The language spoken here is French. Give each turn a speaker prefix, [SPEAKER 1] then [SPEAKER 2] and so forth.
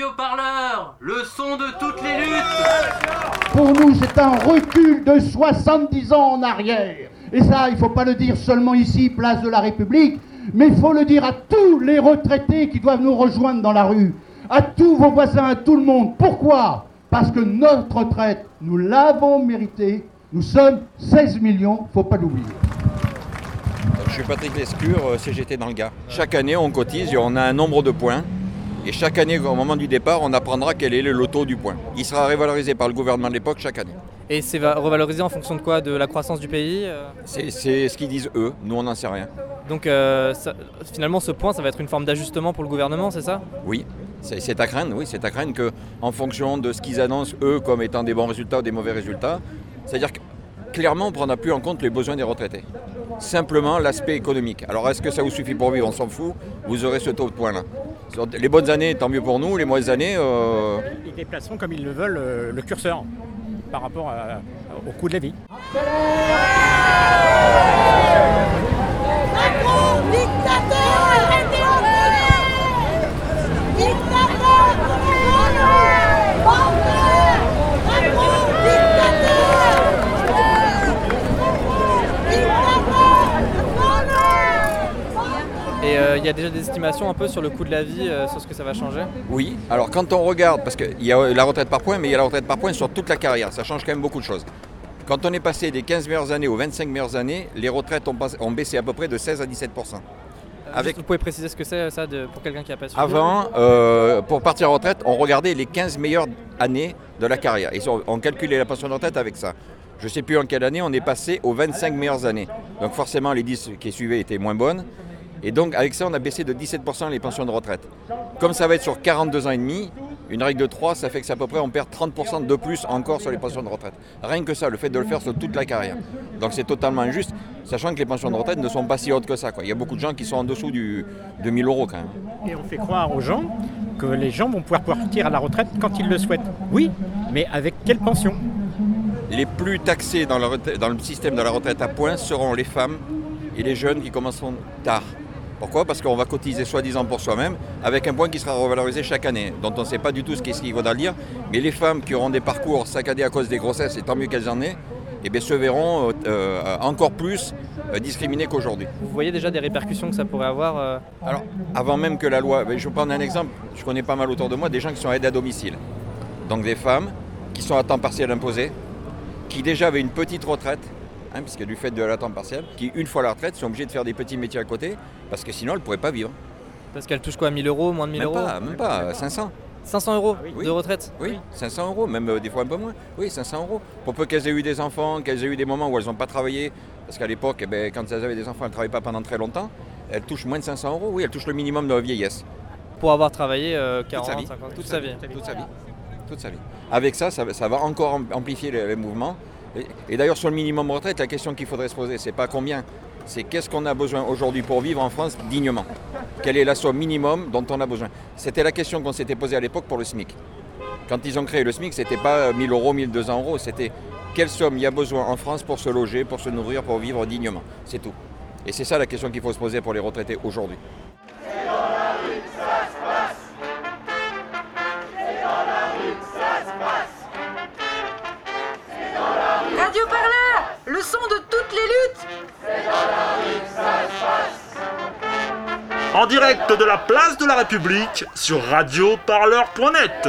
[SPEAKER 1] Radio Parleur, le son de toutes les luttes
[SPEAKER 2] Pour nous, c'est un recul de 70 ans en arrière. Et ça, il ne faut pas le dire seulement ici, place de la République, mais il faut le dire à tous les retraités qui doivent nous rejoindre dans la rue, à tous vos voisins, à tout le monde. Pourquoi? Parce que notre retraite, nous l'avons méritée. Nous sommes 16 millions, faut pas l'oublier.
[SPEAKER 3] Je suis Patrick Lescure, euh, CGT dans le Gard. Chaque année, on cotise et on a un nombre de points. Et chaque année, au moment du départ, on apprendra quel est le loto du point. Il sera révalorisé par le gouvernement de l'époque chaque année.
[SPEAKER 4] Et c'est va- revalorisé en fonction de quoi? De la croissance du pays euh?
[SPEAKER 3] C'est ce qu'ils disent eux, nous on n'en sait rien.
[SPEAKER 4] Donc euh, ça- finalement, ce point, ça va être une forme d'ajustement pour le gouvernement, c'est ça?
[SPEAKER 3] Oui, c'est à craindre, oui, c'est à craindre que, en fonction de ce qu'ils annoncent eux comme étant des bons résultats ou des mauvais résultats, c'est-à-dire que clairement on ne prendra plus en compte les besoins des retraités. Simplement l'aspect économique. Alors est-ce que ça vous suffit pour vivre? On s'en fout, vous aurez ce taux de point-là. Les bonnes années, tant mieux pour nous, les mauvaises années, euh,
[SPEAKER 5] Ils déplaceront comme ils le veulent euh, le curseur par rapport au coût de la vie.
[SPEAKER 4] Et euh, il y a déjà des estimations un peu sur le coût de la vie, euh, sur ce que ça va changer?
[SPEAKER 3] Oui, alors quand on regarde, parce qu'il y a la retraite par points, mais il y a la retraite par points sur toute la carrière, ça change quand même beaucoup de choses. Quand on est passé des 15 meilleures années aux 25 meilleures années, les retraites ont, baissé à peu près de 16 à 17% Avec-
[SPEAKER 4] Vous pouvez préciser ce que c'est ça de- pour quelqu'un qui a pas suivi?
[SPEAKER 3] Avant, euh, pour partir en retraite, on regardait les 15 meilleures années de la carrière. Et on, on calculait la pension de retraite avec ça. Je ne sais plus en quelle année, on est passé aux 25 meilleures années. Donc forcément, les 10 qui suivaient étaient moins bonnes. Et donc avec ça, on a baissé de 17% les pensions de retraite. Comme ça va être sur 42 ans et demi, une règle de 3, ça fait que c'est à peu près, on perd 30% de plus encore sur les pensions de retraite. Rien que ça, le fait de le faire sur toute la carrière. Donc c'est totalement injuste, sachant que les pensions de retraite ne sont pas si hautes que ça. quoi. Il y a beaucoup de gens qui sont en dessous du, de 1000 euros quand même.
[SPEAKER 5] Et on fait croire aux gens que les gens vont pouvoir partir à la retraite quand ils le souhaitent. Oui, mais avec quelle pension?
[SPEAKER 3] Les plus taxés dans, retraite- dans le système de la retraite à points seront les femmes et les jeunes qui commenceront tard. Pourquoi? Parce qu'on va cotiser soi-disant pour soi-même avec un point qui sera revalorisé chaque année, dont on ne sait pas du tout ce qu'il vaudra lire. Mais les femmes qui auront des parcours saccadés à cause des grossesses, et tant mieux qu'elles en aient, eh bien, se verront euh, euh, encore plus euh, discriminées qu'aujourd'hui.
[SPEAKER 4] Vous voyez déjà des répercussions que ça pourrait avoir euh,
[SPEAKER 3] Alors, avant même que la loi, je vais prendre un exemple, je connais pas mal autour de moi des gens qui sont aidés à domicile. Donc des femmes qui sont à temps partiel imposé, qui déjà avaient une petite retraite, hein, puisque du fait de la temps partiel, qui une fois la retraite sont obligés de faire des petits métiers à côté, parce que sinon elles ne pourraient pas vivre.
[SPEAKER 4] Parce qu'elle touche quoi 1000 euros, moins de 1000
[SPEAKER 3] Même
[SPEAKER 4] euros
[SPEAKER 3] pas, même pas, 500.
[SPEAKER 4] 500 euros
[SPEAKER 3] oui.
[SPEAKER 4] de retraite
[SPEAKER 3] Oui, 500 euros, même euh, des fois un peu moins. Oui, 500 euros. Pour peu qu'elles aient eu des enfants, qu'elles aient eu des moments où elles n'ont pas travaillé, parce qu'à l'époque, eh ben, quand elles avaient des enfants, elles ne travaillaient pas pendant très longtemps, elles touchent moins de 500 euros. Oui, elles touchent le minimum de vieillesse.
[SPEAKER 4] Pour avoir travaillé euh, 40,
[SPEAKER 3] sa vie.
[SPEAKER 4] 50, toute sa vie.
[SPEAKER 3] Toute sa vie. Toute sa vie. Avec ça, ça, va- ça va encore am- amplifier les, les mouvements. Et, d'ailleurs, sur le minimum retraite, la question qu'il faudrait se poser, c'est pas combien, c'est qu'est-ce qu'on a besoin aujourd'hui pour vivre en France dignement? Quelle est la somme minimum dont on a besoin? C'était la question qu'on s'était posée à l'époque pour le SMIC. Quand ils ont créé le SMIC, c'était pas 1000 euros, 1200 euros, c'était quelle somme il y a besoin en France pour se loger, pour se nourrir, pour vivre dignement? C'est tout. Et c'est ça la question qu'il faut se poser pour les retraités aujourd'hui.
[SPEAKER 6] En direct de la place de la République sur radioparleur.net.